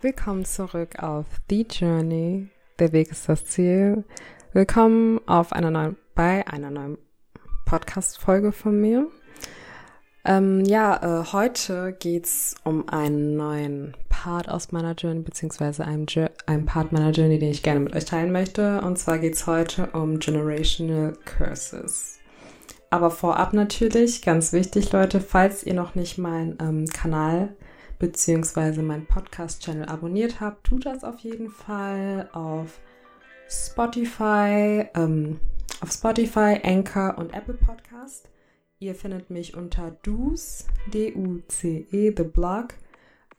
Willkommen zurück auf The Journey. Der Weg ist das Ziel. Willkommen auf einer neuen, bei einer neuen Podcast-Folge von mir. Ähm, ja, äh, heute geht's um einen neuen Part aus meiner Journey, beziehungsweise einem, einem Part meiner Journey, den ich gerne mit euch teilen möchte. Und zwar geht's heute um Generational Curses. Aber vorab natürlich, ganz wichtig, Leute, falls ihr noch nicht meinen ähm, Kanal beziehungsweise meinen Podcast-Channel abonniert habt, tut das auf jeden Fall auf Spotify, ähm, auf Spotify, Anchor und Apple Podcast. Ihr findet mich unter Duce, D-U-C-E, The Blog.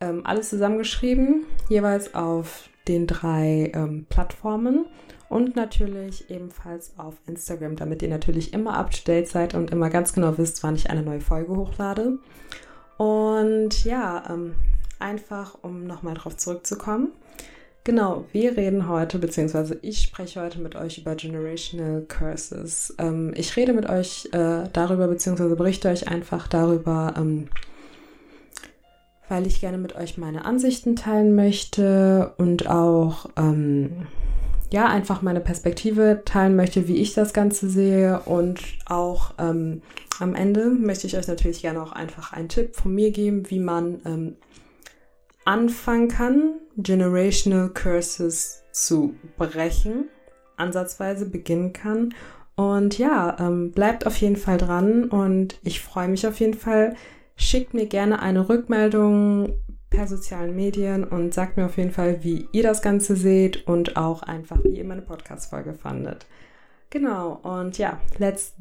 Ähm, alles zusammengeschrieben, jeweils auf den drei ähm, Plattformen und natürlich ebenfalls auf Instagram, damit ihr natürlich immer up to date seid und immer ganz genau wisst, wann ich eine neue Folge hochlade. Und ja, ähm, einfach um nochmal drauf zurückzukommen. Genau, wir reden heute, beziehungsweise ich spreche heute mit euch über Generational Curses. Ähm, ich rede mit euch äh, darüber, beziehungsweise berichte euch einfach darüber, ähm, weil ich gerne mit euch meine Ansichten teilen möchte und auch, ähm, ja, einfach meine Perspektive teilen möchte, wie ich das Ganze sehe und auch ähm, am Ende möchte ich euch natürlich gerne auch einfach einen Tipp von mir geben, wie man ähm, anfangen kann, Generational Curses zu brechen, ansatzweise beginnen kann. Und ja, ähm, bleibt auf jeden Fall dran und ich freue mich auf jeden Fall. Schickt mir gerne eine Rückmeldung per sozialen Medien und sagt mir auf jeden Fall, wie ihr das Ganze seht und auch einfach, wie ihr meine Podcast-Folge fandet. Genau, und ja, let's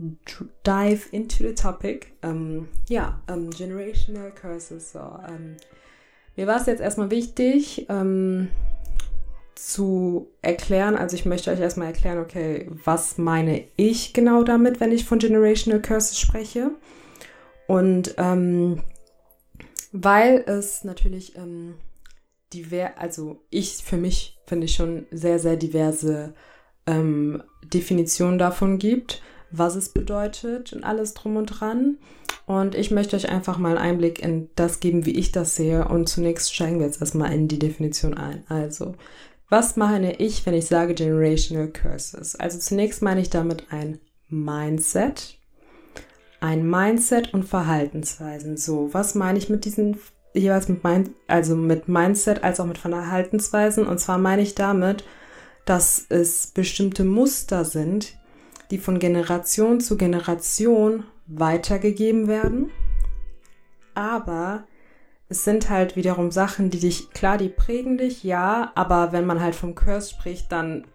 dive into the topic. Ähm, ja, ähm, Generational Curses. So, ähm, mir war es jetzt erstmal wichtig ähm, zu erklären, also ich möchte euch erstmal erklären, okay, was meine ich genau damit, wenn ich von Generational Curses spreche. Und ähm, weil es natürlich ähm, divers, also ich für mich finde ich schon sehr, sehr diverse ähm, Definition davon gibt, was es bedeutet und alles drum und dran. Und ich möchte euch einfach mal einen Einblick in das geben, wie ich das sehe. Und zunächst steigen wir jetzt erstmal in die Definition ein. Also, was meine ich, wenn ich sage Generational Curses? Also zunächst meine ich damit ein Mindset. Ein Mindset und Verhaltensweisen. So, was meine ich mit diesen jeweils mit Mind, also mit Mindset als auch mit Verhaltensweisen? Und zwar meine ich damit, dass es bestimmte Muster sind, die von Generation zu Generation weitergegeben werden. Aber es sind halt wiederum Sachen, die dich, klar, die prägen dich, ja, aber wenn man halt vom Curse spricht, dann,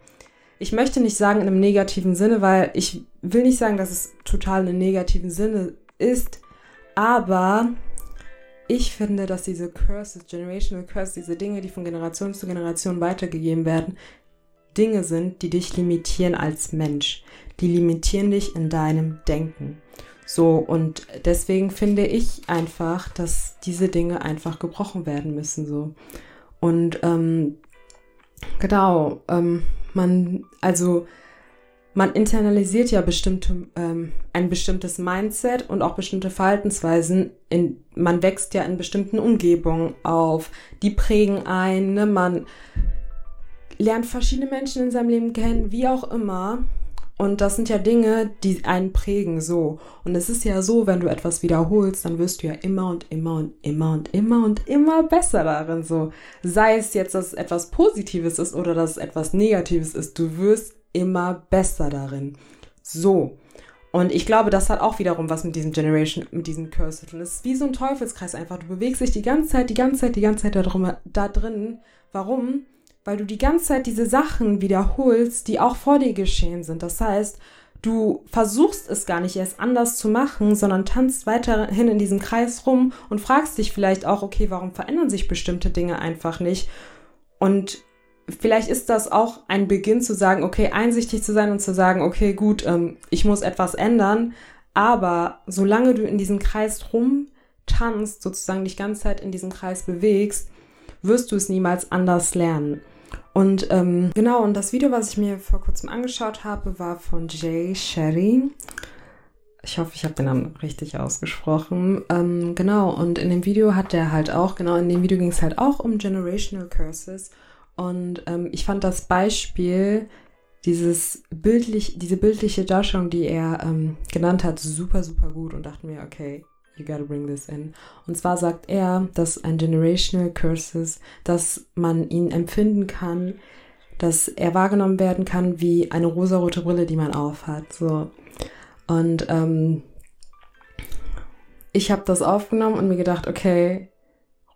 ich möchte nicht sagen in einem negativen Sinne, weil ich will nicht sagen, dass es total in einem negativen Sinne ist, aber ich finde, dass diese Curses, Generational Curses, diese Dinge, die von Generation zu Generation weitergegeben werden, Dinge sind, die dich limitieren als Mensch. Die limitieren dich in deinem Denken. So, und deswegen finde ich einfach, dass diese Dinge einfach gebrochen werden müssen. So. Und ähm, genau, ähm, man, also man internalisiert ja bestimmte, ähm, ein bestimmtes Mindset und auch bestimmte Verhaltensweisen. In, man wächst ja in bestimmten Umgebungen auf, die prägen ein, ne? man lernt verschiedene Menschen in seinem Leben kennen, wie auch immer. Und das sind ja Dinge, die einen prägen so. Und es ist ja so, wenn du etwas wiederholst, dann wirst du ja immer und immer und immer und immer und immer besser darin so. Sei es jetzt, dass es etwas Positives ist oder dass es etwas Negatives ist, du wirst immer besser darin. So. Und ich glaube, das hat auch wiederum was mit diesem Generation, mit diesem Curse zu tun. Es ist wie so ein Teufelskreis einfach. Du bewegst dich die ganze Zeit, die ganze Zeit, die ganze Zeit da, drum, da drin. Warum? weil du die ganze Zeit diese Sachen wiederholst, die auch vor dir geschehen sind. Das heißt, du versuchst es gar nicht erst anders zu machen, sondern tanzt weiterhin in diesem Kreis rum und fragst dich vielleicht auch, okay, warum verändern sich bestimmte Dinge einfach nicht? Und vielleicht ist das auch ein Beginn zu sagen, okay, einsichtig zu sein und zu sagen, okay, gut, ähm, ich muss etwas ändern. Aber solange du in diesem Kreis rumtanzt, sozusagen dich ganze Zeit in diesem Kreis bewegst, wirst du es niemals anders lernen. Und ähm, genau, und das Video, was ich mir vor kurzem angeschaut habe, war von Jay Sherry. Ich hoffe, ich habe den Namen richtig ausgesprochen. Ähm, genau, und in dem Video hat er halt auch, genau, in dem Video ging es halt auch um Generational Curses. Und ähm, ich fand das Beispiel, dieses bildlich, diese bildliche Darstellung, die er ähm, genannt hat, super, super gut und dachte mir, okay, you gotta bring this in. Und zwar sagt er, dass ein Generational Curses, dass man ihn empfinden kann, dass er wahrgenommen werden kann wie eine rosarote Brille, die man aufhat. So. Und ähm, ich habe das aufgenommen und mir gedacht, okay,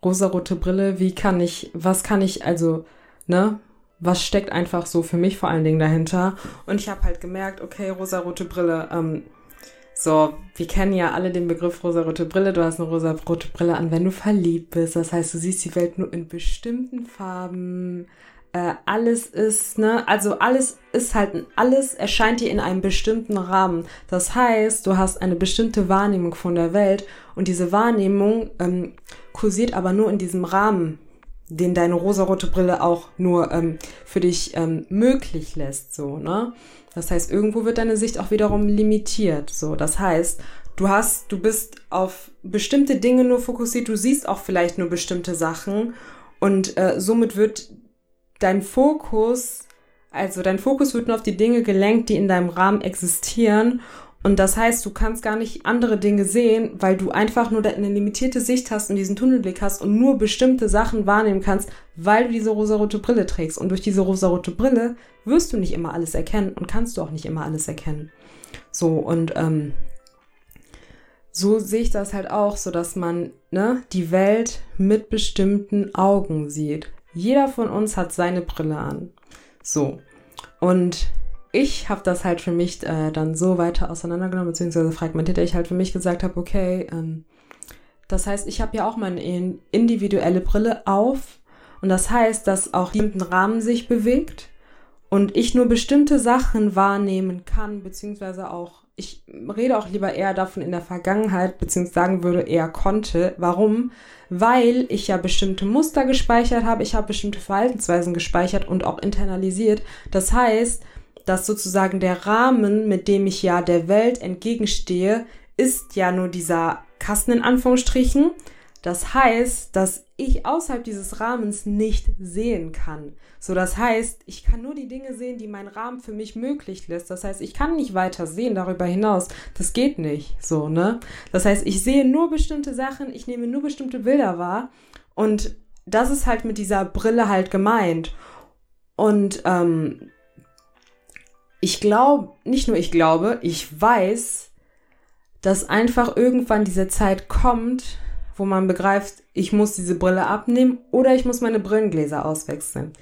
rosarote Brille, wie kann ich, was kann ich, also, ne, was steckt einfach so für mich vor allen Dingen dahinter? Und ich habe halt gemerkt, okay, rosarote Brille, ähm, so, wir kennen ja alle den Begriff rosarote Brille. Du hast eine rosarote Brille an, wenn du verliebt bist. Das heißt, du siehst die Welt nur in bestimmten Farben, äh, alles ist, ne, also alles ist halt, alles erscheint dir in einem bestimmten Rahmen. Das heißt, du hast eine bestimmte Wahrnehmung von der Welt und diese Wahrnehmung ähm, kursiert aber nur in diesem Rahmen, den deine rosarote Brille auch nur ähm, für dich ähm, möglich lässt, so, ne? Das heißt, irgendwo wird deine Sicht auch wiederum limitiert, so. Das heißt, du hast, du bist auf bestimmte Dinge nur fokussiert, du siehst auch vielleicht nur bestimmte Sachen und äh, somit wird dein Fokus, also dein Fokus wird nur auf die Dinge gelenkt, die in deinem Rahmen existieren. Und das heißt, du kannst gar nicht andere Dinge sehen, weil du einfach nur eine limitierte Sicht hast und diesen Tunnelblick hast und nur bestimmte Sachen wahrnehmen kannst, weil du diese rosarote Brille trägst. Und durch diese rosarote Brille wirst du nicht immer alles erkennen und kannst du auch nicht immer alles erkennen. So, und ähm, so sehe ich das halt auch, so dass man ne, die Welt mit bestimmten Augen sieht. Jeder von uns hat seine Brille an. So. Und ich habe das halt für mich äh, dann so weiter auseinandergenommen, beziehungsweise fragmentiert, ich halt für mich gesagt habe, okay, ähm, das heißt, ich habe ja auch meine individuelle Brille auf. Und das heißt, dass auch bestimmten Rahmen sich bewegt und ich nur bestimmte Sachen wahrnehmen kann, beziehungsweise auch, ich rede auch lieber eher davon in der Vergangenheit, beziehungsweise sagen würde eher konnte. Warum? weil ich ja bestimmte Muster gespeichert habe, ich habe bestimmte Verhaltensweisen gespeichert und auch internalisiert. Das heißt, dass sozusagen der Rahmen, mit dem ich ja der Welt entgegenstehe, ist ja nur dieser Kasten in Anführungsstrichen. Das heißt, dass ich außerhalb dieses Rahmens nicht sehen kann. So, das heißt, ich kann nur die Dinge sehen, die mein Rahmen für mich möglich lässt. Das heißt, ich kann nicht weiter sehen darüber hinaus. Das geht nicht. So, ne? Das heißt, ich sehe nur bestimmte Sachen, ich nehme nur bestimmte Bilder wahr. Und das ist halt mit dieser Brille halt gemeint. Und ähm, ich glaube, nicht nur ich glaube, ich weiß, dass einfach irgendwann diese Zeit kommt, wo man begreift, ich muss diese Brille abnehmen oder ich muss meine Brillengläser auswechseln.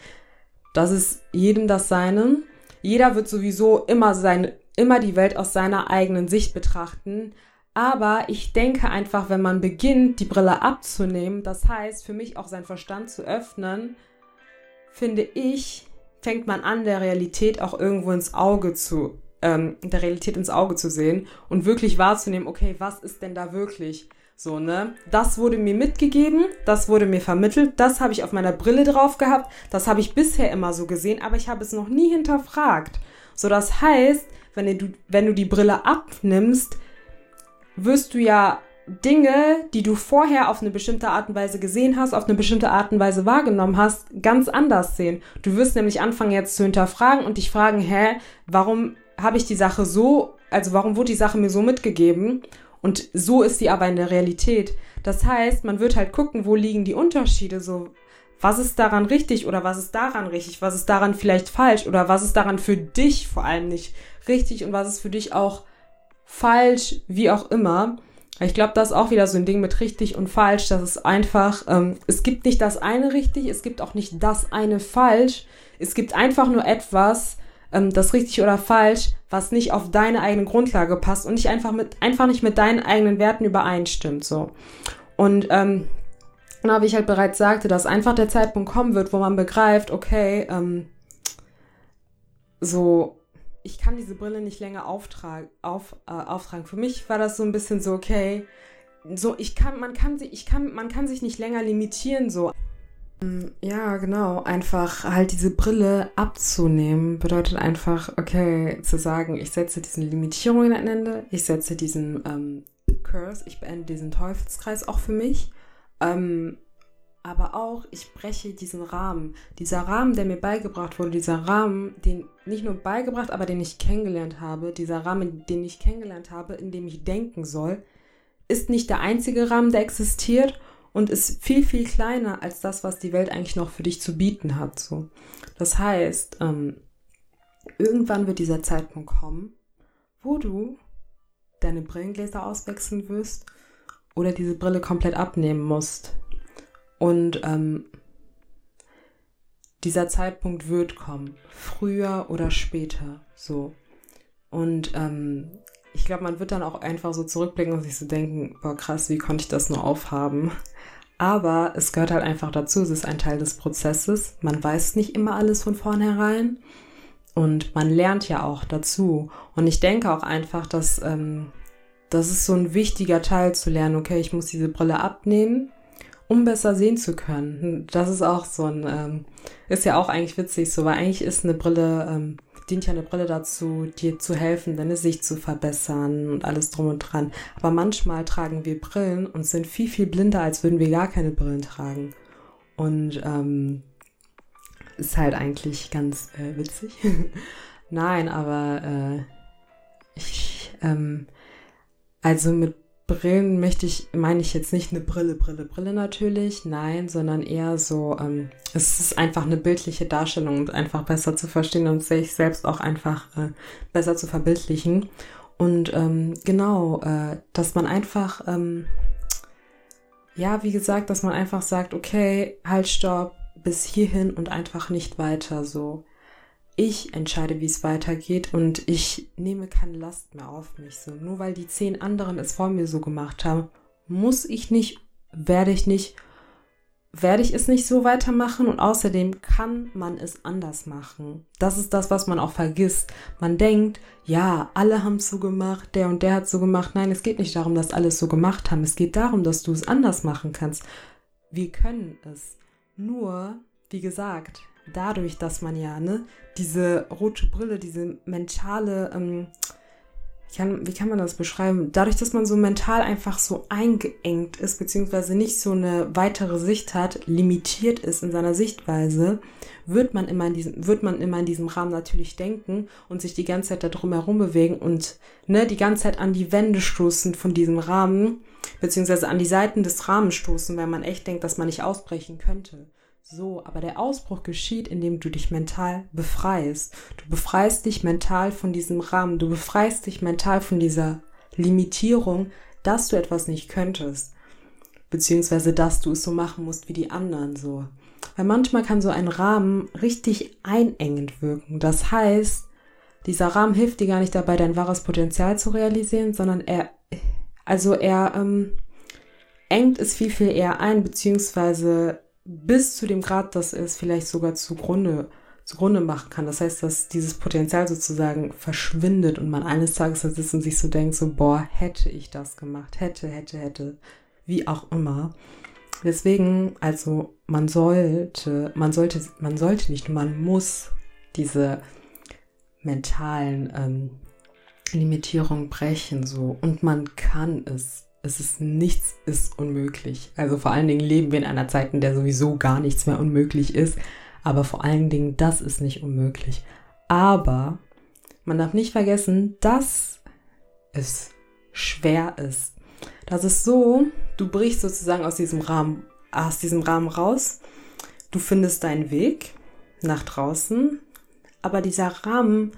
Das ist jedem das Seine. Jeder wird sowieso immer seine, immer die Welt aus seiner eigenen Sicht betrachten. Aber ich denke einfach, wenn man beginnt, die Brille abzunehmen, das heißt, für mich auch seinen Verstand zu öffnen, finde ich, fängt man an, der Realität auch irgendwo ins Auge zu, ähm, der Realität ins Auge zu sehen und wirklich wahrzunehmen, okay, was ist denn da wirklich? So, ne? Das wurde mir mitgegeben, das wurde mir vermittelt, das habe ich auf meiner Brille drauf gehabt, das habe ich bisher immer so gesehen, aber ich habe es noch nie hinterfragt. So, das heißt, wenn du, wenn du die Brille abnimmst, wirst du ja Dinge, die du vorher auf eine bestimmte Art und Weise gesehen hast, auf eine bestimmte Art und Weise wahrgenommen hast, ganz anders sehen. Du wirst nämlich anfangen jetzt zu hinterfragen und dich fragen, hä, warum habe ich die Sache so, also warum wurde die Sache mir so mitgegeben? Und so ist sie aber in der Realität. Das heißt, man wird halt gucken, wo liegen die Unterschiede so. Was ist daran richtig oder was ist daran richtig? Was ist daran vielleicht falsch oder was ist daran für dich vor allem nicht richtig und was ist für dich auch falsch, wie auch immer. Ich glaube, das ist auch wieder so ein Ding mit richtig und falsch. Das ist einfach, ähm, es gibt nicht das eine richtig, es gibt auch nicht das eine falsch. Es gibt einfach nur etwas, ähm, das richtig oder falsch, was nicht auf deine eigene Grundlage passt und nicht einfach mit, einfach nicht mit deinen eigenen Werten übereinstimmt, so. Und, ähm, genau, wie ich halt bereits sagte, dass einfach der Zeitpunkt kommen wird, wo man begreift, okay, ähm, so, ich kann diese Brille nicht länger auftragen, auf, äh, auftragen. Für mich war das so ein bisschen so, okay, so, ich kann, man kann sich, ich kann, man kann sich nicht länger limitieren, so. Mm, ja, genau. Einfach halt diese Brille abzunehmen bedeutet einfach, okay, zu sagen, ich setze diesen Limitierungen ein Ende, ich setze diesen ähm, Curse, ich beende diesen Teufelskreis auch für mich. Ähm, aber auch, ich breche diesen Rahmen. Dieser Rahmen, der mir beigebracht wurde, dieser Rahmen, den nicht nur beigebracht, aber den ich kennengelernt habe, dieser Rahmen, den ich kennengelernt habe, in dem ich denken soll, ist nicht der einzige Rahmen, der existiert und ist viel, viel kleiner als das, was die Welt eigentlich noch für dich zu bieten hat. So. Das heißt, ähm, irgendwann wird dieser Zeitpunkt kommen, wo du deine Brillengläser auswechseln wirst oder diese Brille komplett abnehmen musst. Und ähm, dieser Zeitpunkt wird kommen, früher oder später, so. Und ähm, ich glaube, man wird dann auch einfach so zurückblicken und sich so denken, boah krass, wie konnte ich das nur aufhaben? Aber es gehört halt einfach dazu, es ist ein Teil des Prozesses. Man weiß nicht immer alles von vornherein und man lernt ja auch dazu. Und ich denke auch einfach, dass ähm, das ist so ein wichtiger Teil zu lernen, okay, ich muss diese Brille abnehmen um besser sehen zu können. Das ist auch so ein, ähm, ist ja auch eigentlich witzig so, weil eigentlich ist eine Brille, ähm, dient ja eine Brille dazu, dir zu helfen, deine Sicht zu verbessern und alles drum und dran. Aber manchmal tragen wir Brillen und sind viel, viel blinder, als würden wir gar keine Brillen tragen. Und ähm, ist halt eigentlich ganz äh, witzig. Nein, aber äh, ich, ähm, also mit Brillen möchte ich, meine ich jetzt nicht eine Brille, Brille, Brille natürlich, nein, sondern eher so, ähm, es ist einfach eine bildliche Darstellung, um einfach besser zu verstehen und sich selbst auch einfach äh, besser zu verbildlichen. Und ähm, genau, äh, dass man einfach, ähm, ja, wie gesagt, dass man einfach sagt, okay, halt, stopp, bis hierhin und einfach nicht weiter so ich entscheide, wie es weitergeht und ich nehme keine Last mehr auf mich. So, nur weil die zehn anderen es vor mir so gemacht haben, muss ich nicht, werde ich nicht, werde ich es nicht so weitermachen und außerdem kann man es anders machen. Das ist das, was man auch vergisst. Man denkt, ja, alle haben es so gemacht, der und der hat so gemacht. Nein, es geht nicht darum, dass alle es so gemacht haben. Es geht darum, dass du es anders machen kannst. Wir können es. Nur, wie gesagt, dadurch, dass man ja ne, diese rote Brille, diese mentale, ähm, kann, wie kann man das beschreiben? Dadurch, dass man so mental einfach so eingeengt ist, beziehungsweise nicht so eine weitere Sicht hat, limitiert ist in seiner Sichtweise, wird man immer in diesem, wird man immer in diesem Rahmen natürlich denken und sich die ganze Zeit da drum herum bewegen und ne, die ganze Zeit an die Wände stoßen von diesem Rahmen, beziehungsweise an die Seiten des Rahmens stoßen, weil man echt denkt, dass man nicht ausbrechen könnte. So, aber der Ausbruch geschieht, indem du dich mental befreist. Du befreist dich mental von diesem Rahmen. Du befreist dich mental von dieser Limitierung, dass du etwas nicht könntest. Beziehungsweise, dass du es so machen musst wie die anderen so. Weil manchmal kann so ein Rahmen richtig einengend wirken. Das heißt, dieser Rahmen hilft dir gar nicht dabei, dein wahres Potenzial zu realisieren, sondern er, also er ähm, engt es viel, viel eher ein, beziehungsweise bis zu dem Grad, dass es vielleicht sogar zugrunde, zugrunde machen kann. Das heißt, dass dieses Potenzial sozusagen verschwindet und man eines Tages da sitzt und sich so denkt, so, boah, hätte ich das gemacht, hätte, hätte, hätte, wie auch immer. Deswegen, also man sollte, man sollte, man sollte nicht, man muss diese mentalen ähm, Limitierungen brechen so und man kann es es ist nichts ist unmöglich. Also vor allen Dingen leben wir in einer Zeit, in der sowieso gar nichts mehr unmöglich ist. Aber vor allen Dingen, das ist nicht unmöglich. Aber man darf nicht vergessen, dass es schwer ist. Das ist so, du brichst sozusagen aus diesem Rahmen, aus diesem Rahmen raus. Du findest deinen Weg nach draußen, aber dieser Rahmen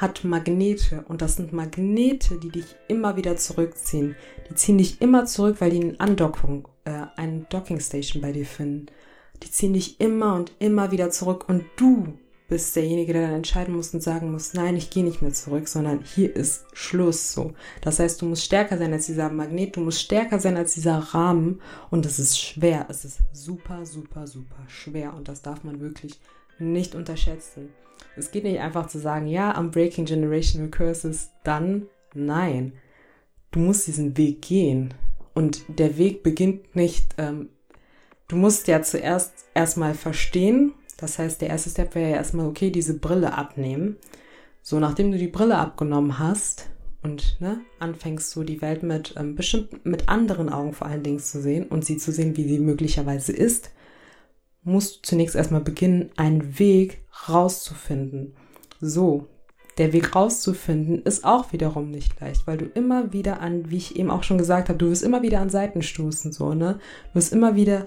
hat Magnete und das sind Magnete, die dich immer wieder zurückziehen. Die ziehen dich immer zurück, weil die eine Andockung, äh, eine Dockingstation bei dir finden. Die ziehen dich immer und immer wieder zurück und du bist derjenige, der dann entscheiden muss und sagen muss, nein, ich gehe nicht mehr zurück, sondern hier ist Schluss so. Das heißt, du musst stärker sein als dieser Magnet, du musst stärker sein als dieser Rahmen und es ist schwer, es ist super, super, super schwer und das darf man wirklich nicht unterschätzen. Es geht nicht einfach zu sagen, ja, I'm breaking generational curses, dann nein. Du musst diesen Weg gehen. Und der Weg beginnt nicht, ähm, du musst ja zuerst erstmal verstehen. Das heißt, der erste Step wäre ja erstmal, okay, diese Brille abnehmen. So, nachdem du die Brille abgenommen hast und ne, anfängst du die Welt mit ähm, bestimmt mit anderen Augen vor allen Dingen zu sehen und sie zu sehen, wie sie möglicherweise ist, musst du zunächst erstmal beginnen, einen Weg rauszufinden. So, der Weg rauszufinden ist auch wiederum nicht leicht, weil du immer wieder an, wie ich eben auch schon gesagt habe, du wirst immer wieder an Seiten stoßen, so, ne? Du wirst immer wieder,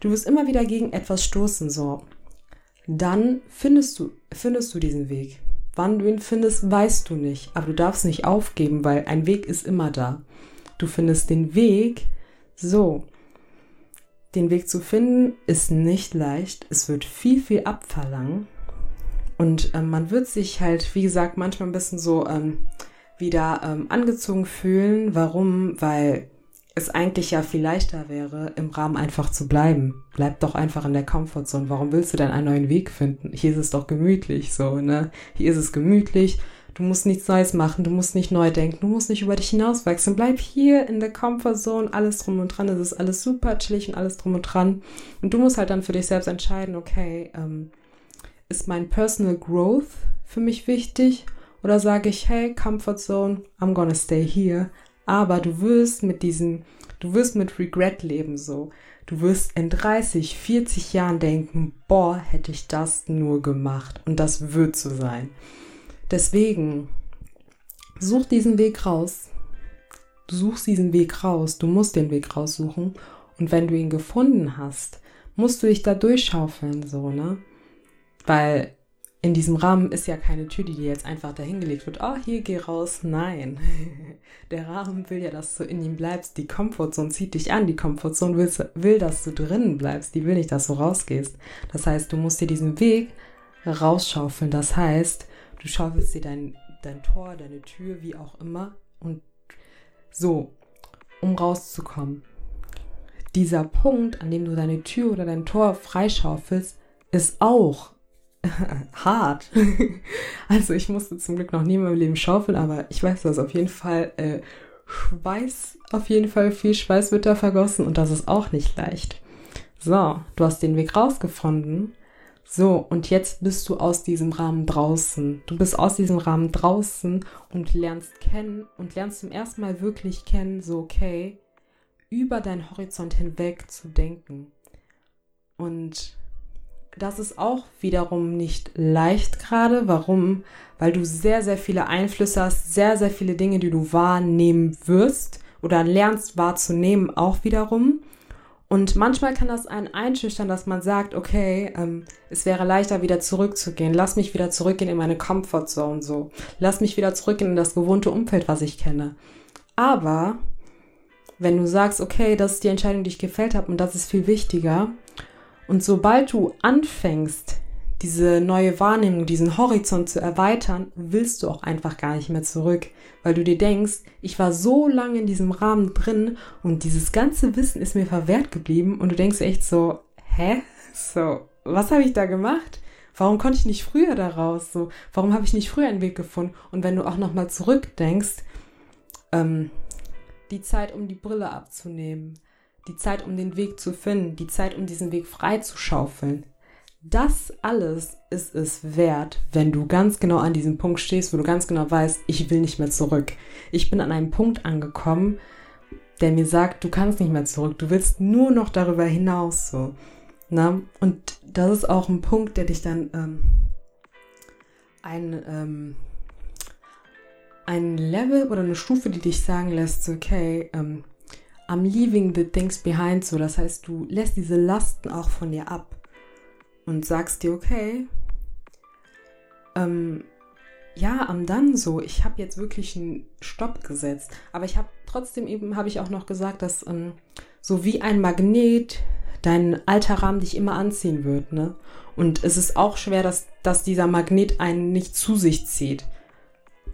du wirst immer wieder gegen etwas stoßen, so. Dann findest du, findest du diesen Weg. Wann du ihn findest, weißt du nicht. Aber du darfst nicht aufgeben, weil ein Weg ist immer da. Du findest den Weg. So. Den Weg zu finden ist nicht leicht. Es wird viel, viel abverlangen. Und ähm, man wird sich halt, wie gesagt, manchmal ein bisschen so ähm, wieder ähm, angezogen fühlen. Warum? Weil es eigentlich ja viel leichter wäre, im Rahmen einfach zu bleiben. Bleib doch einfach in der Comfortzone. Warum willst du denn einen neuen Weg finden? Hier ist es doch gemütlich, so, ne? Hier ist es gemütlich. Du musst nichts Neues machen, du musst nicht neu denken, du musst nicht über dich hinauswachsen. Bleib hier in der Comfortzone, alles drum und dran. Es ist alles super chillig und alles drum und dran. Und du musst halt dann für dich selbst entscheiden, okay, ähm, ist mein Personal Growth für mich wichtig? Oder sage ich, hey, Comfortzone, I'm gonna stay here aber du wirst mit diesen, du wirst mit Regret leben so. Du wirst in 30, 40 Jahren denken, boah, hätte ich das nur gemacht. Und das wird so sein. Deswegen, such diesen Weg raus. Du suchst diesen Weg raus. Du musst den Weg raussuchen. Und wenn du ihn gefunden hast, musst du dich da durchschaufeln, so, ne? Weil in diesem Rahmen ist ja keine Tür, die dir jetzt einfach dahingelegt wird. Oh, hier geh raus. Nein. Der Rahmen will ja, dass du in ihm bleibst. Die Komfortzone zieht dich an. Die Komfortzone will, will, dass du drinnen bleibst. Die will nicht, dass du rausgehst. Das heißt, du musst dir diesen Weg rausschaufeln. Das heißt, du schaufelst dir dein, dein Tor, deine Tür, wie auch immer. Und so, um rauszukommen. Dieser Punkt, an dem du deine Tür oder dein Tor freischaufelst, ist auch hart. also ich musste zum Glück noch nie in meinem Leben schaufeln, aber ich weiß, dass auf jeden Fall äh, Schweiß, auf jeden Fall viel Schweiß wird da vergossen und das ist auch nicht leicht. So, du hast den Weg rausgefunden. So, und jetzt bist du aus diesem Rahmen draußen. Du bist aus diesem Rahmen draußen und lernst kennen und lernst zum ersten Mal wirklich kennen, so okay, über deinen Horizont hinweg zu denken. Und das ist auch wiederum nicht leicht gerade. Warum? Weil du sehr, sehr viele Einflüsse hast, sehr, sehr viele Dinge, die du wahrnehmen wirst oder lernst wahrzunehmen, auch wiederum. Und manchmal kann das einen einschüchtern, dass man sagt, okay, ähm, es wäre leichter, wieder zurückzugehen. Lass mich wieder zurückgehen in meine Comfortzone, so. Lass mich wieder zurückgehen in das gewohnte Umfeld, was ich kenne. Aber wenn du sagst, okay, das ist die Entscheidung, die ich gefällt habe und das ist viel wichtiger, und sobald du anfängst, diese neue Wahrnehmung, diesen Horizont zu erweitern, willst du auch einfach gar nicht mehr zurück, weil du dir denkst, ich war so lange in diesem Rahmen drin und dieses ganze Wissen ist mir verwehrt geblieben und du denkst echt so, hä? So, was habe ich da gemacht? Warum konnte ich nicht früher da raus? So, warum habe ich nicht früher einen Weg gefunden? Und wenn du auch nochmal zurückdenkst, ähm, die Zeit, um die Brille abzunehmen, die Zeit, um den Weg zu finden, die Zeit, um diesen Weg frei zu schaufeln. Das alles ist es wert, wenn du ganz genau an diesem Punkt stehst, wo du ganz genau weißt, ich will nicht mehr zurück. Ich bin an einem Punkt angekommen, der mir sagt, du kannst nicht mehr zurück, du willst nur noch darüber hinaus so. Na? Und das ist auch ein Punkt, der dich dann ähm, ein, ähm, ein Level oder eine Stufe, die dich sagen lässt, okay, ähm, I'm leaving the things behind, so das heißt, du lässt diese Lasten auch von dir ab und sagst dir, okay, ähm, ja, am dann so, ich habe jetzt wirklich einen Stopp gesetzt, aber ich habe trotzdem eben, habe ich auch noch gesagt, dass ähm, so wie ein Magnet dein alter Rahmen dich immer anziehen wird, ne? Und es ist auch schwer, dass, dass dieser Magnet einen nicht zu sich zieht.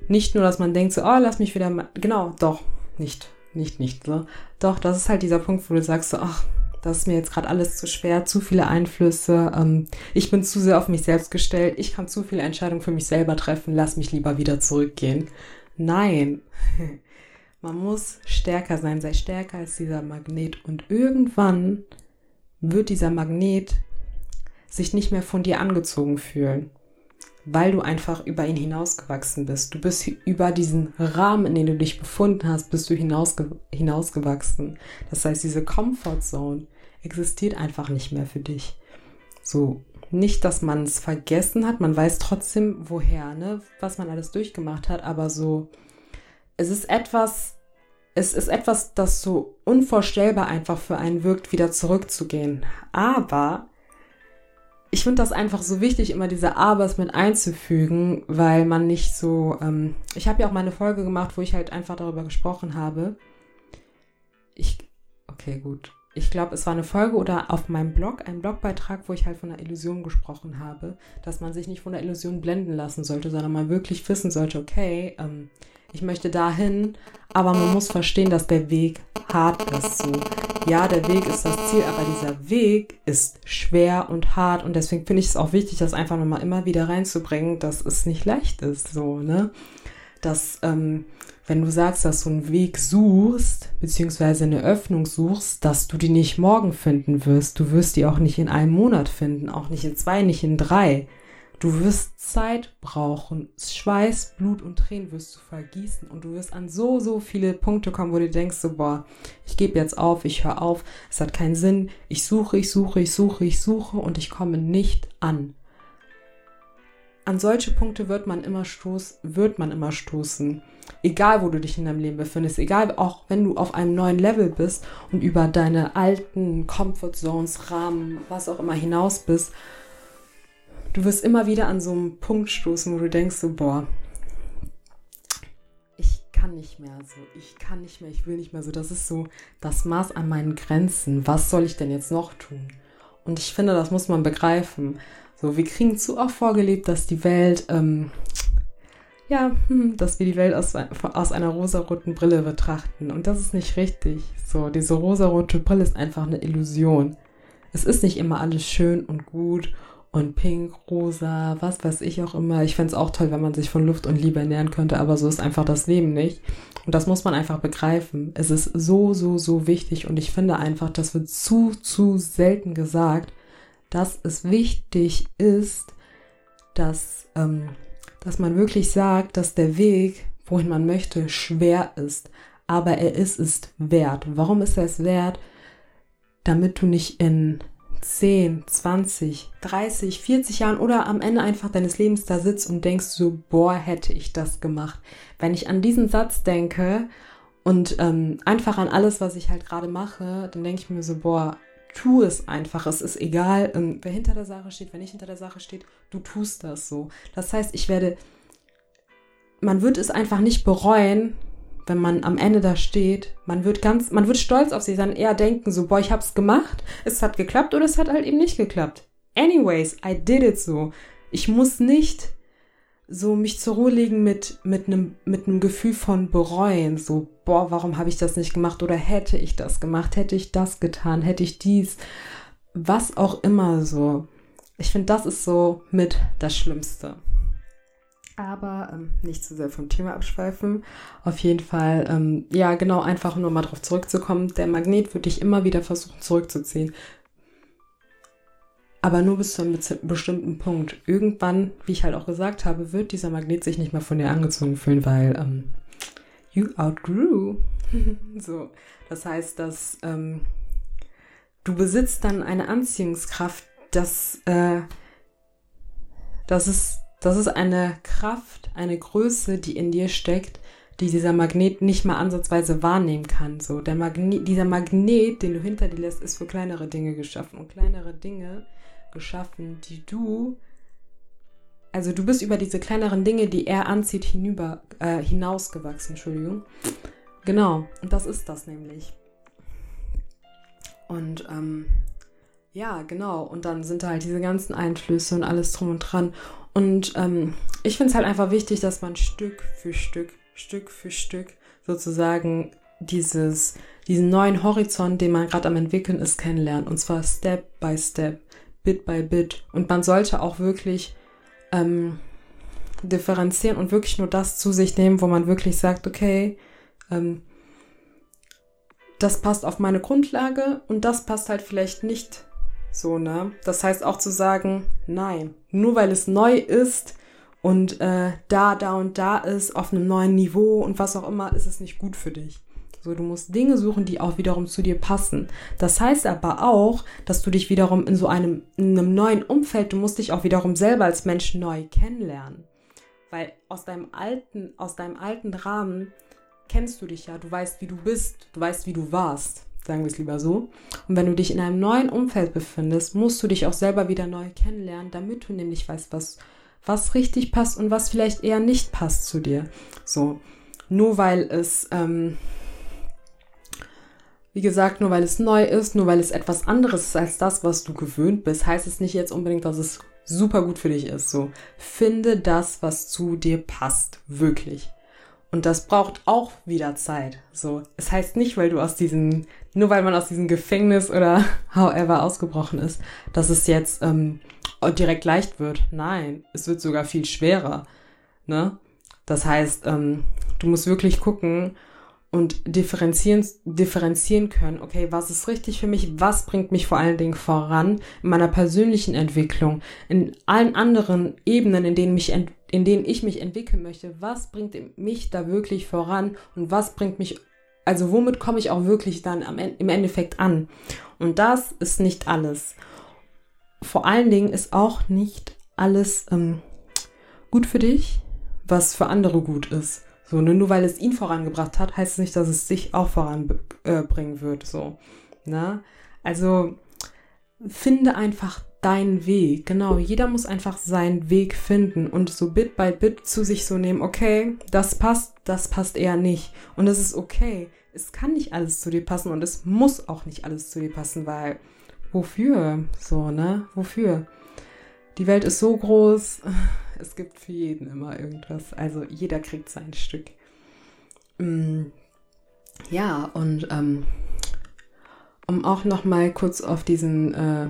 Nicht nur, dass man denkt so, oh, lass mich wieder, genau, doch, nicht nicht, nicht so. Doch, das ist halt dieser Punkt, wo du sagst so, ach, das ist mir jetzt gerade alles zu schwer, zu viele Einflüsse, ähm, ich bin zu sehr auf mich selbst gestellt, ich kann zu viele Entscheidungen für mich selber treffen, lass mich lieber wieder zurückgehen. Nein, man muss stärker sein, sei stärker als dieser Magnet. Und irgendwann wird dieser Magnet sich nicht mehr von dir angezogen fühlen, weil du einfach über ihn hinausgewachsen bist. Du bist über diesen Rahmen, in dem du dich befunden hast, bist du hinausge hinausgewachsen. Das heißt, diese Comfort Zone existiert einfach nicht mehr für dich. So, nicht, dass man es vergessen hat, man weiß trotzdem, woher, ne, was man alles durchgemacht hat, aber so, es ist etwas, es ist etwas, das so unvorstellbar einfach für einen wirkt, wieder zurückzugehen. Aber ich finde das einfach so wichtig, immer diese Abers mit einzufügen, weil man nicht so. Ähm, ich habe ja auch mal eine Folge gemacht, wo ich halt einfach darüber gesprochen habe. Ich. Okay, gut ich glaube, es war eine Folge oder auf meinem Blog, ein Blogbeitrag, wo ich halt von der Illusion gesprochen habe, dass man sich nicht von der Illusion blenden lassen sollte, sondern man wirklich wissen sollte, okay, ähm, ich möchte dahin, aber man muss verstehen, dass der Weg hart ist. So, ja, der Weg ist das Ziel, aber dieser Weg ist schwer und hart und deswegen finde ich es auch wichtig, das einfach nochmal immer wieder reinzubringen, dass es nicht leicht ist, so, ne? Dass, ähm, wenn du sagst, dass du einen Weg suchst, beziehungsweise eine Öffnung suchst, dass du die nicht morgen finden wirst. Du wirst die auch nicht in einem Monat finden, auch nicht in zwei, nicht in drei. Du wirst Zeit brauchen. Schweiß, Blut und Tränen wirst du vergießen. Und du wirst an so, so viele Punkte kommen, wo du denkst, so, boah, ich gebe jetzt auf, ich höre auf, es hat keinen Sinn. Ich suche, ich suche, ich suche, ich suche und ich komme nicht an. An solche Punkte wird man immer stoßen, wird man immer stoßen egal wo du dich in deinem Leben befindest, egal auch wenn du auf einem neuen Level bist und über deine alten Comfort Zones, Rahmen, was auch immer hinaus bist, du wirst immer wieder an so einen Punkt stoßen, wo du denkst so, boah, ich kann nicht mehr so, ich kann nicht mehr, ich will nicht mehr so. Das ist so das Maß an meinen Grenzen. Was soll ich denn jetzt noch tun? Und ich finde, das muss man begreifen. So, wir kriegen zu oft vorgelebt, dass die Welt ähm, ja, hm, dass wir die Welt aus, aus einer rosaroten Brille betrachten. Und das ist nicht richtig. So, diese rosarote Brille ist einfach eine Illusion. Es ist nicht immer alles schön und gut und pink, rosa, was weiß ich auch immer. Ich fände es auch toll, wenn man sich von Luft und Liebe ernähren könnte, aber so ist einfach das Leben nicht. Und das muss man einfach begreifen. Es ist so, so, so wichtig und ich finde einfach, das wird zu, zu selten gesagt, dass es wichtig ist, dass ähm, dass man wirklich sagt, dass der Weg, wohin man möchte, schwer ist, aber er ist es wert. Warum ist er es wert? Damit du nicht in 10, 20, 30, 40 Jahren oder am Ende einfach deines Lebens da sitzt und denkst so, boah, hätte ich das gemacht. Wenn ich an diesen Satz denke und ähm, einfach an alles, was ich halt gerade mache, dann denke ich mir so, boah, tu es einfach. Es ist egal, ähm, wer hinter der Sache steht, wer nicht hinter der Sache steht. Du tust das so. Das heißt, ich werde, man wird es einfach nicht bereuen, wenn man am Ende da steht. Man wird ganz, man wird stolz auf sich sein, eher denken so, boah, ich hab's gemacht, es hat geklappt oder es hat halt eben nicht geklappt. Anyways, I did it so. Ich muss nicht so mich zur Ruhe legen mit mit einem mit einem Gefühl von bereuen, so boah, warum habe ich das nicht gemacht oder hätte ich das gemacht, hätte ich das getan, hätte ich dies, was auch immer so. Ich finde, das ist so mit das Schlimmste. Aber ähm, nicht zu sehr vom Thema abschweifen. Auf jeden Fall, ähm, ja, genau, einfach nur mal darauf zurückzukommen. Der Magnet würde dich immer wieder versuchen zurückzuziehen. Aber nur bis zu einem bestimmten Punkt. Irgendwann, wie ich halt auch gesagt habe, wird dieser Magnet sich nicht mehr von dir angezogen fühlen, weil ähm, you outgrew. so, das heißt, dass ähm, du besitzt dann eine Anziehungskraft, dass äh, das ist das ist eine Kraft, eine Größe, die in dir steckt, die dieser Magnet nicht mal ansatzweise wahrnehmen kann. So, der Magnet, dieser Magnet, den du hinter dir lässt, ist für kleinere Dinge geschaffen und kleinere Dinge geschaffen, die du, also du bist über diese kleineren Dinge, die er anzieht, hinüber, äh, hinausgewachsen, Entschuldigung. Genau, und das ist das nämlich. Und ähm, ja, genau, und dann sind da halt diese ganzen Einflüsse und alles drum und dran. Und ähm, ich finde es halt einfach wichtig, dass man Stück für Stück, Stück für Stück sozusagen dieses, diesen neuen Horizont, den man gerade am entwickeln ist, kennenlernt. Und zwar Step by Step. Bit by Bit. Und man sollte auch wirklich ähm, differenzieren und wirklich nur das zu sich nehmen, wo man wirklich sagt, okay, ähm, das passt auf meine Grundlage und das passt halt vielleicht nicht So, ne? Das heißt auch zu sagen, nein, nur weil es neu ist und äh, da, da und da ist, auf einem neuen Niveau und was auch immer, ist es nicht gut für dich. So, du musst Dinge suchen, die auch wiederum zu dir passen. Das heißt aber auch, dass du dich wiederum in so einem, in einem neuen Umfeld, du musst dich auch wiederum selber als Mensch neu kennenlernen. Weil aus deinem alten, aus deinem alten Rahmen kennst du dich ja, du weißt, wie du bist, du weißt, wie du warst, sagen wir es lieber so. Und wenn du dich in einem neuen Umfeld befindest, musst du dich auch selber wieder neu kennenlernen, damit du nämlich weißt, was, was richtig passt und was vielleicht eher nicht passt zu dir. So, nur weil es, ähm, wie gesagt, nur weil es neu ist, nur weil es etwas anderes ist als das, was du gewöhnt bist, heißt es nicht jetzt unbedingt, dass es super gut für dich ist. So, finde das, was zu dir passt, wirklich. Und das braucht auch wieder Zeit. So, es heißt nicht, weil du aus diesem, nur weil man aus diesem Gefängnis oder however ausgebrochen ist, dass es jetzt ähm, direkt leicht wird. Nein, es wird sogar viel schwerer. Ne? Das heißt, ähm, du musst wirklich gucken und differenzieren, differenzieren können, okay, was ist richtig für mich, was bringt mich vor allen Dingen voran in meiner persönlichen Entwicklung, in allen anderen Ebenen, in denen mich in denen ich mich entwickeln möchte, was bringt mich da wirklich voran und was bringt mich, also womit komme ich auch wirklich dann am, im Endeffekt an. Und das ist nicht alles. Vor allen Dingen ist auch nicht alles ähm, gut für dich, was für andere gut ist. So, ne? nur weil es ihn vorangebracht hat, heißt es nicht, dass es sich auch voranbringen äh, wird. So, ne? Also finde einfach deinen Weg. Genau, jeder muss einfach seinen Weg finden und so Bit by Bit zu sich so nehmen, okay, das passt, das passt eher nicht. Und es ist okay. Es kann nicht alles zu dir passen und es muss auch nicht alles zu dir passen, weil wofür? So, ne? Wofür? Die Welt ist so groß, es gibt für jeden immer irgendwas. Also jeder kriegt sein Stück. Mm, ja, und ähm, um auch noch mal kurz auf diesen äh,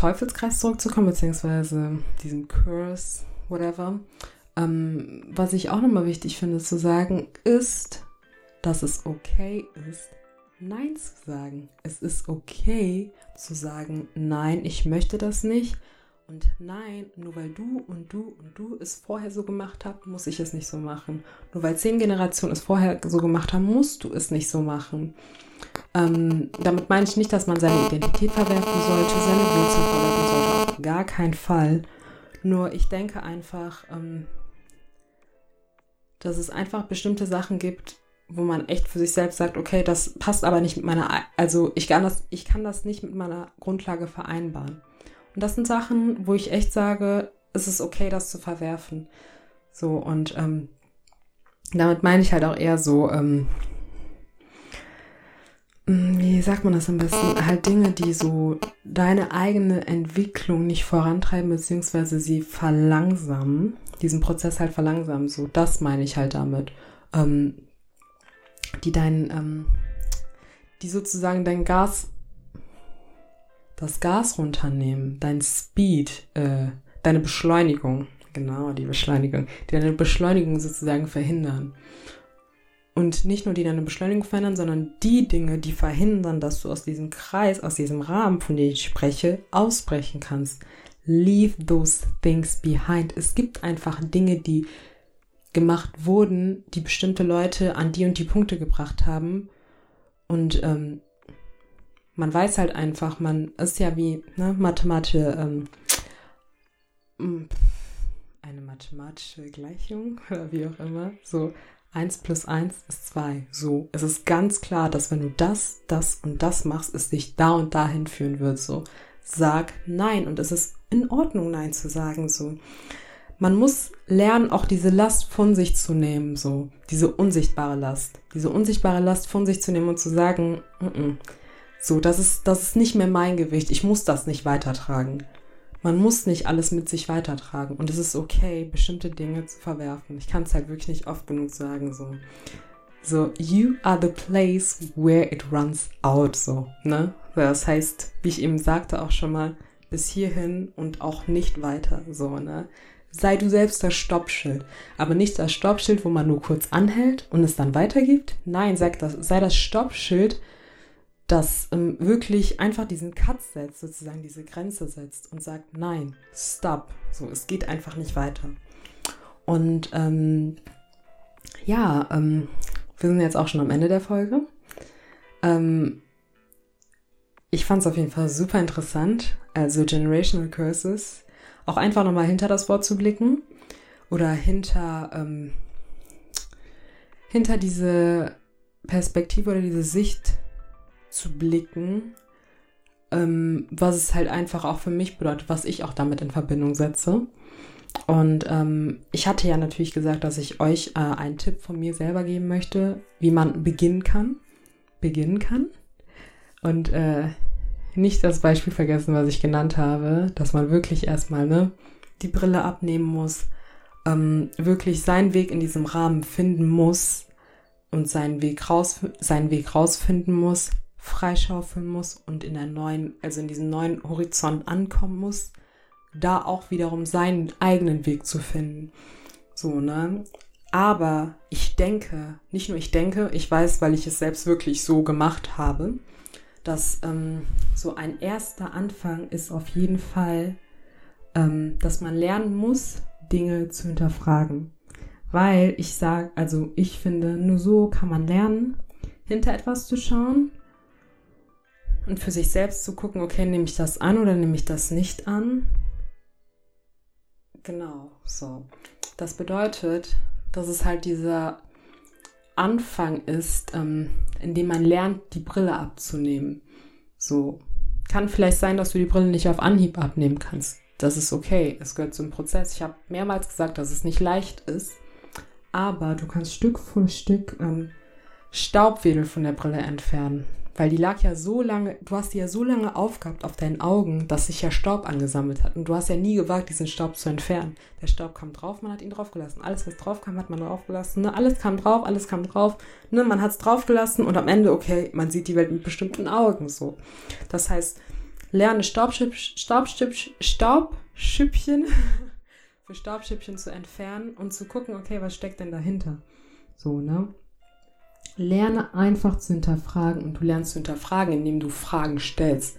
Teufelskreis zurückzukommen, beziehungsweise diesen Curse, whatever. Ähm, was ich auch nochmal wichtig finde zu sagen, ist, dass es okay ist, Nein zu sagen. Es ist okay zu sagen, nein, ich möchte das nicht. Und nein, nur weil du und du und du es vorher so gemacht habt, muss ich es nicht so machen. Nur weil zehn Generationen es vorher so gemacht haben, musst du es nicht so machen. Ähm, damit meine ich nicht, dass man seine Identität verwerfen sollte, seine Wurzeln verwerfen sollte, auf gar keinen Fall. Nur ich denke einfach, ähm, dass es einfach bestimmte Sachen gibt, wo man echt für sich selbst sagt, okay, das passt aber nicht mit meiner, also ich kann das, ich kann das nicht mit meiner Grundlage vereinbaren. Und das sind Sachen, wo ich echt sage, es ist okay, das zu verwerfen. So, und ähm, damit meine ich halt auch eher so, ähm, hm, wie sagt man das am besten? Halt Dinge, die so deine eigene Entwicklung nicht vorantreiben, beziehungsweise sie verlangsamen, diesen Prozess halt verlangsamen. So, das meine ich halt damit. Ähm, die dein, ähm, die sozusagen dein Gas, das Gas runternehmen, dein Speed, äh, deine Beschleunigung, genau, die Beschleunigung, die deine Beschleunigung sozusagen verhindern. Und nicht nur die deine Beschleunigung verändern, sondern die Dinge, die verhindern, dass du aus diesem Kreis, aus diesem Rahmen, von dem ich spreche, ausbrechen kannst. Leave those things behind. Es gibt einfach Dinge, die gemacht wurden, die bestimmte Leute an die und die Punkte gebracht haben. Und ähm, man weiß halt einfach, man ist ja wie ne, mathematische, ähm, mm, eine mathematische Gleichung oder wie auch immer. So, 1 plus 1 ist 2. So, es ist ganz klar, dass wenn du das, das und das machst, es dich da und dahin führen wird. So, sag nein. Und es ist in Ordnung, nein zu sagen. So, man muss lernen, auch diese Last von sich zu nehmen. So, diese unsichtbare Last. Diese unsichtbare Last von sich zu nehmen und zu sagen, n -n. so, das ist, das ist nicht mehr mein Gewicht. Ich muss das nicht weitertragen. Man muss nicht alles mit sich weitertragen und es ist okay, bestimmte Dinge zu verwerfen. Ich kann es halt wirklich nicht oft genug sagen, so. So, you are the place where it runs out, so, ne? Das heißt, wie ich eben sagte auch schon mal, bis hierhin und auch nicht weiter, so, ne? Sei du selbst das Stoppschild, aber nicht das Stoppschild, wo man nur kurz anhält und es dann weitergibt. Nein, sag das, sei das Stoppschild, das ähm, wirklich einfach diesen Cut setzt, sozusagen diese Grenze setzt und sagt, nein, stop. So, es geht einfach nicht weiter. Und ähm, ja, ähm, wir sind jetzt auch schon am Ende der Folge. Ähm, ich fand es auf jeden Fall super interessant, also Generational Curses, auch einfach nochmal hinter das Wort zu blicken oder hinter, ähm, hinter diese Perspektive oder diese Sicht zu blicken, ähm, was es halt einfach auch für mich bedeutet, was ich auch damit in Verbindung setze. Und ähm, ich hatte ja natürlich gesagt, dass ich euch äh, einen Tipp von mir selber geben möchte, wie man beginnen kann. Beginnen kann. Und äh, nicht das Beispiel vergessen, was ich genannt habe, dass man wirklich erstmal ne, die Brille abnehmen muss, ähm, wirklich seinen Weg in diesem Rahmen finden muss und seinen Weg, raus, seinen Weg rausfinden muss, freischaufeln muss und in der neuen, also in diesem neuen Horizont ankommen muss, da auch wiederum seinen eigenen Weg zu finden. So, ne? Aber ich denke, nicht nur ich denke, ich weiß, weil ich es selbst wirklich so gemacht habe, dass ähm, so ein erster Anfang ist auf jeden Fall, ähm, dass man lernen muss, Dinge zu hinterfragen. Weil ich sage, also ich finde, nur so kann man lernen, hinter etwas zu schauen und für sich selbst zu gucken, okay, nehme ich das an oder nehme ich das nicht an? Genau, so. Das bedeutet, dass es halt dieser Anfang ist, ähm, in dem man lernt, die Brille abzunehmen. So. Kann vielleicht sein, dass du die Brille nicht auf Anhieb abnehmen kannst. Das ist okay. Es gehört zum Prozess. Ich habe mehrmals gesagt, dass es nicht leicht ist. Aber du kannst Stück für Stück ähm, Staubwedel von der Brille entfernen. Weil die lag ja so lange, du hast die ja so lange aufgehabt auf deinen Augen, dass sich ja Staub angesammelt hat. Und du hast ja nie gewagt, diesen Staub zu entfernen. Der Staub kam drauf, man hat ihn draufgelassen. Alles, was drauf kam, hat man draufgelassen. Ne? Alles kam drauf, alles kam drauf. Ne? Man hat es draufgelassen und am Ende, okay, man sieht die Welt mit bestimmten Augen so. Das heißt, lerne Staubschüpp, Staubschüpp, Staubschüppchen für Staubschüppchen zu entfernen und zu gucken, okay, was steckt denn dahinter? So, ne? Lerne einfach zu hinterfragen und du lernst zu hinterfragen, indem du Fragen stellst.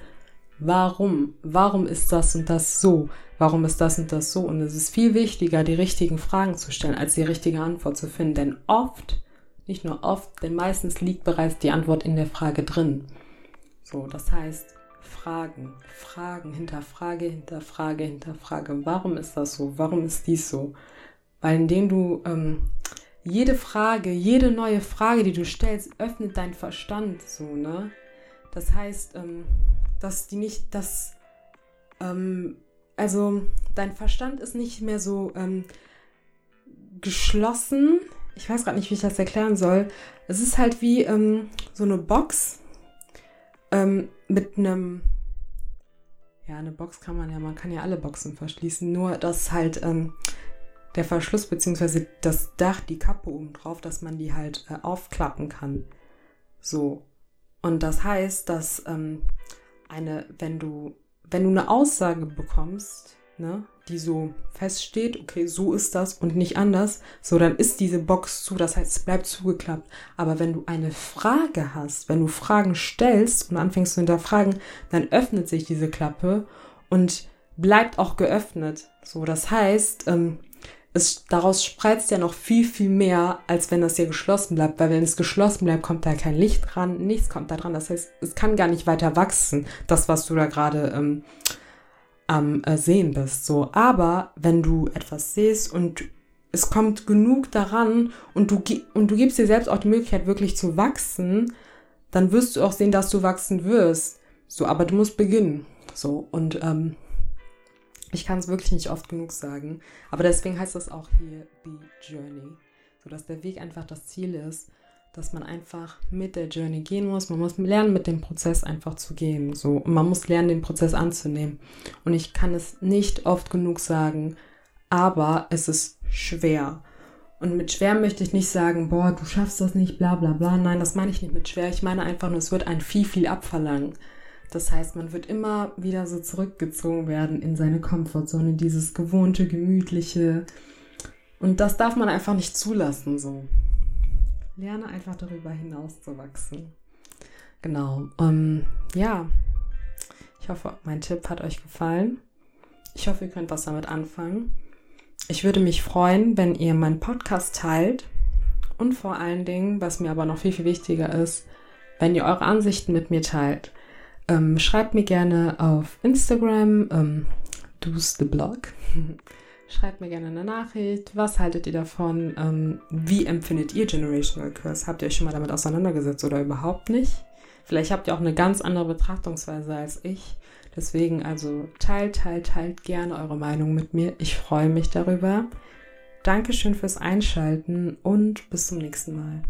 Warum? Warum ist das und das so? Warum ist das und das so? Und es ist viel wichtiger, die richtigen Fragen zu stellen, als die richtige Antwort zu finden. Denn oft, nicht nur oft, denn meistens liegt bereits die Antwort in der Frage drin. So, das heißt, Fragen, Fragen, hinterfrage, hinterfrage, hinterfrage. Warum ist das so? Warum ist dies so? Weil indem du ähm, jede Frage, jede neue Frage, die du stellst, öffnet dein Verstand so, ne? Das heißt, ähm, dass die nicht, dass, ähm, also dein Verstand ist nicht mehr so ähm, geschlossen. Ich weiß gerade nicht, wie ich das erklären soll. Es ist halt wie ähm, so eine Box ähm, mit einem, ja, eine Box kann man ja, man kann ja alle Boxen verschließen, nur dass halt ähm, der Verschluss bzw. das Dach, die Kappe oben drauf, dass man die halt äh, aufklappen kann. So. Und das heißt, dass ähm, eine, wenn du, wenn du eine Aussage bekommst, ne, die so feststeht, okay, so ist das und nicht anders, so dann ist diese Box zu, das heißt, es bleibt zugeklappt. Aber wenn du eine Frage hast, wenn du Fragen stellst und anfängst zu hinterfragen, dann öffnet sich diese Klappe und bleibt auch geöffnet. So, das heißt, ähm, es, daraus spreizt ja noch viel, viel mehr, als wenn das hier geschlossen bleibt. Weil wenn es geschlossen bleibt, kommt da kein Licht dran, nichts kommt da dran. Das heißt, es kann gar nicht weiter wachsen, das, was du da gerade ähm, am äh, Sehen bist. So. Aber wenn du etwas siehst und es kommt genug daran und du, und du gibst dir selbst auch die Möglichkeit, wirklich zu wachsen, dann wirst du auch sehen, dass du wachsen wirst. So, aber du musst beginnen. So, und ähm, ich kann es wirklich nicht oft genug sagen. Aber deswegen heißt das auch hier The Journey. So dass der Weg einfach das Ziel ist, dass man einfach mit der Journey gehen muss. Man muss lernen, mit dem Prozess einfach zu gehen. So. Und man muss lernen, den Prozess anzunehmen. Und ich kann es nicht oft genug sagen, aber es ist schwer. Und mit schwer möchte ich nicht sagen, boah, du schaffst das nicht, bla bla bla. Nein, das meine ich nicht mit schwer. Ich meine einfach nur, es wird ein viel, viel abverlangen. Das heißt, man wird immer wieder so zurückgezogen werden in seine Komfortzone, dieses gewohnte, gemütliche. Und das darf man einfach nicht zulassen, so. Lerne einfach darüber hinaus zu wachsen. Genau. Um, ja, ich hoffe, mein Tipp hat euch gefallen. Ich hoffe, ihr könnt was damit anfangen. Ich würde mich freuen, wenn ihr meinen Podcast teilt und vor allen Dingen, was mir aber noch viel, viel wichtiger ist, wenn ihr eure Ansichten mit mir teilt. Ähm, schreibt mir gerne auf Instagram, ähm, do's the blog. schreibt mir gerne eine Nachricht. Was haltet ihr davon? Ähm, wie empfindet ihr Generational Curse? Habt ihr euch schon mal damit auseinandergesetzt oder überhaupt nicht? Vielleicht habt ihr auch eine ganz andere Betrachtungsweise als ich. Deswegen also teilt, teilt, teilt gerne eure Meinung mit mir. Ich freue mich darüber. Dankeschön fürs Einschalten und bis zum nächsten Mal.